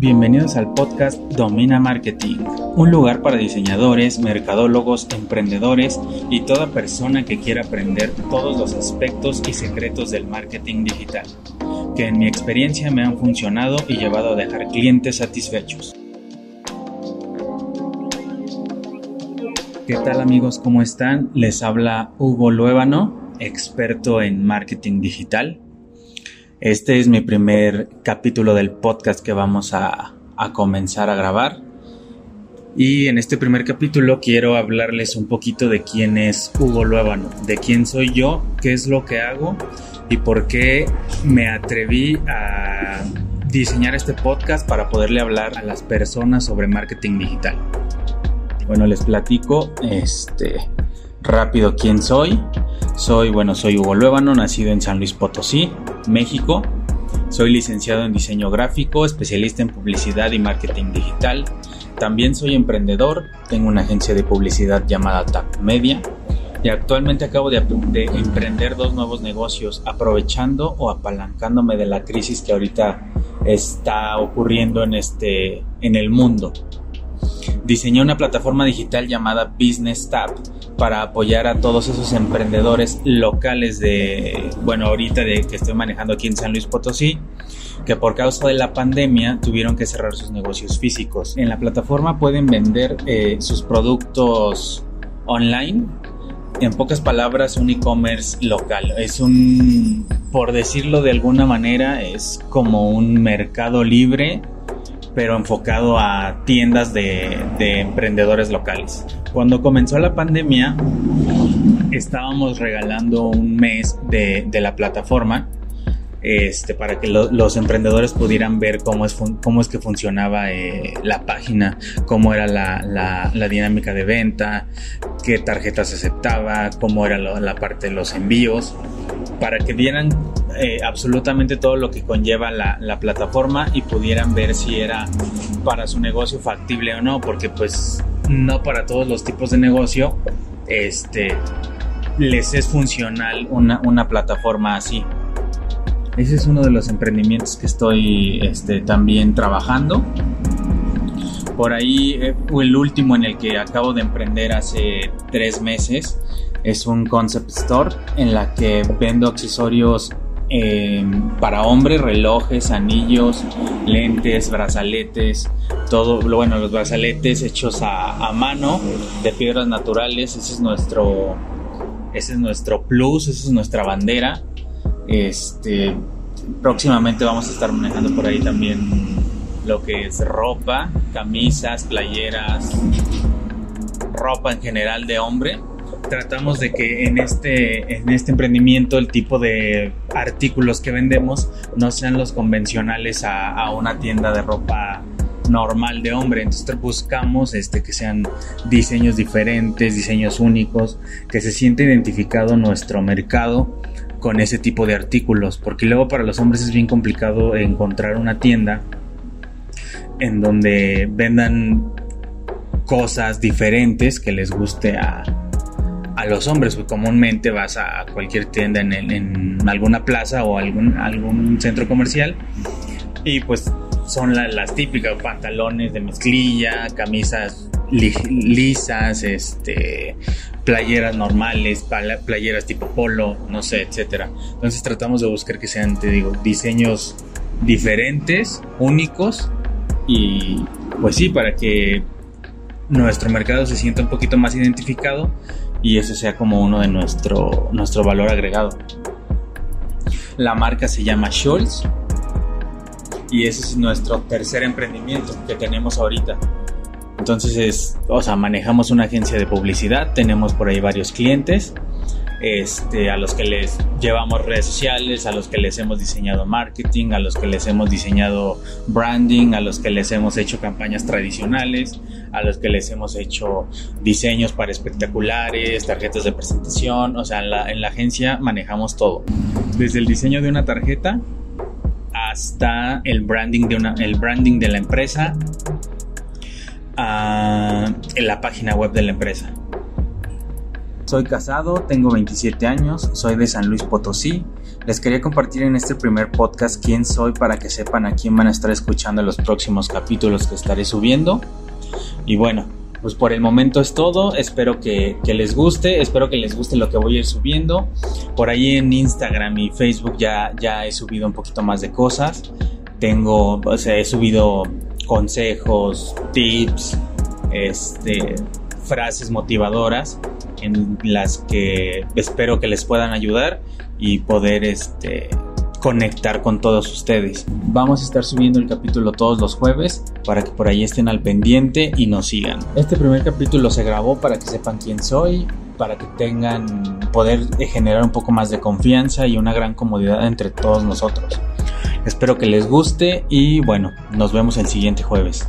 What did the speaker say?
Bienvenidos al podcast Domina Marketing, un lugar para diseñadores, mercadólogos, emprendedores y toda persona que quiera aprender todos los aspectos y secretos del marketing digital, que en mi experiencia me han funcionado y llevado a dejar clientes satisfechos. ¿Qué tal amigos? ¿Cómo están? Les habla Hugo Luébano, experto en marketing digital este es mi primer capítulo del podcast que vamos a, comenzar a grabar. Y en este primer capítulo quiero hablarles un poquito de quién es Hugo Luébano, de quién soy yo, qué es lo que hago y por qué me atreví a diseñar este podcast para poderle hablar a las personas sobre marketing digital. Bueno, les platico este rápido quién soy. Soy, bueno, soy Hugo Luébano, nacido en San Luis Potosí, México. Soy licenciado en diseño gráfico, especialista en publicidad y marketing digital. También soy emprendedor, tengo una agencia de publicidad llamada TAP Media y actualmente acabo de, de, emprender dos nuevos negocios aprovechando o apalancándome de la crisis que ahorita está ocurriendo en este en el mundo. Diseñé una plataforma digital llamada Business Tab para apoyar a todos esos emprendedores locales de, bueno, ahorita de que estoy manejando aquí en San Luis Potosí, que por causa de la pandemia tuvieron que cerrar sus negocios físicos. En la plataforma pueden vender eh, sus productos online. En pocas palabras, un e-commerce local. Es un, por decirlo de alguna manera, es como un mercado libre pero enfocado a tiendas de, emprendedores locales. Cuando comenzó la pandemia, estábamos regalando un mes de, la plataforma este, para que los emprendedores pudieran ver cómo es, cómo es que funcionaba eh, la página, cómo era la, dinámica de venta, qué tarjetas aceptaba, cómo era la parte de los envíos, para que vieran eh, absolutamente todo lo que conlleva la, plataforma y pudieran ver si era para su negocio factible o no, porque pues no para todos los tipos de negocio este, les es funcional una, plataforma así. Ese es uno de los emprendimientos que estoy este, también trabajando. Por ahí, eh, el último en el que acabo de emprender hace tres meses es un concept store en la que vendo accesorios Em, para hombres, relojes, anillos, lentes, brazaletes, todo, bueno, los brazaletes hechos a, mano de piedras naturales, ese es nuestro, ese es nuestro plus, esa es nuestra bandera. Este, próximamente vamos a estar manejando por ahí también lo que es ropa, camisas, playeras, ropa en general de hombre tratamos de que en este, en este emprendimiento el tipo de artículos que vendemos no sean los convencionales a, una tienda de ropa normal de hombre. Entonces buscamos este, que sean diseños diferentes, diseños únicos, que se siente identificado nuestro mercado con ese tipo de artículos, porque luego para los hombres es bien complicado encontrar una tienda en donde vendan cosas diferentes que les guste a, a los hombres, pues comúnmente vas a cualquier tienda en, alguna plaza o algún, algún centro comercial y pues son las típicas pantalones de mezclilla, camisas lisas, este, playeras normales, playeras tipo polo, no sé, etcétera. Entonces tratamos de buscar que sean, te digo, diseños diferentes, únicos y pues sí, para que nuestro mercado se sienta un poquito más identificado y ese sea como uno de nuestro, nuestro valor agregado. La marca se llama Schultz y ese es nuestro tercer emprendimiento que tenemos ahorita. Entonces es, o sea, manejamos una agencia de publicidad, tenemos por ahí varios clientes este, a los que les llevamos redes sociales, a los que les hemos diseñado marketing, a los que les hemos diseñado branding, a los que les hemos hecho campañas tradicionales, a los que les hemos hecho diseños para espectaculares, tarjetas de presentación, o sea, en la, en la agencia manejamos todo, desde el diseño de una tarjeta hasta el branding de, una, el branding de la empresa, a la página web de la empresa. Soy casado, tengo 27 años, soy de San Luis Potosí, Les quería compartir en este primer podcast quién soy para que sepan a quién van a estar escuchando en los próximos capítulos que estaré subiendo. Y bueno, pues por el momento es todo. Espero que, les guste. Espero que les guste lo que voy a ir subiendo. Por ahí en Instagram y Facebook ya, ya he subido un poquito más de cosas. Tengo, o sea, he subido consejos, tips, este, frases motivadoras en las que espero que les puedan ayudar y poder este, conectar con todos ustedes. Vamos a estar subiendo el capítulo todos los jueves para que por ahí estén al pendiente y nos sigan. Este primer capítulo se grabó para que sepan quién soy, para que tengan poder generar un poco más de confianza y una gran comodidad entre todos nosotros. Espero que les guste y bueno, nos vemos el siguiente jueves.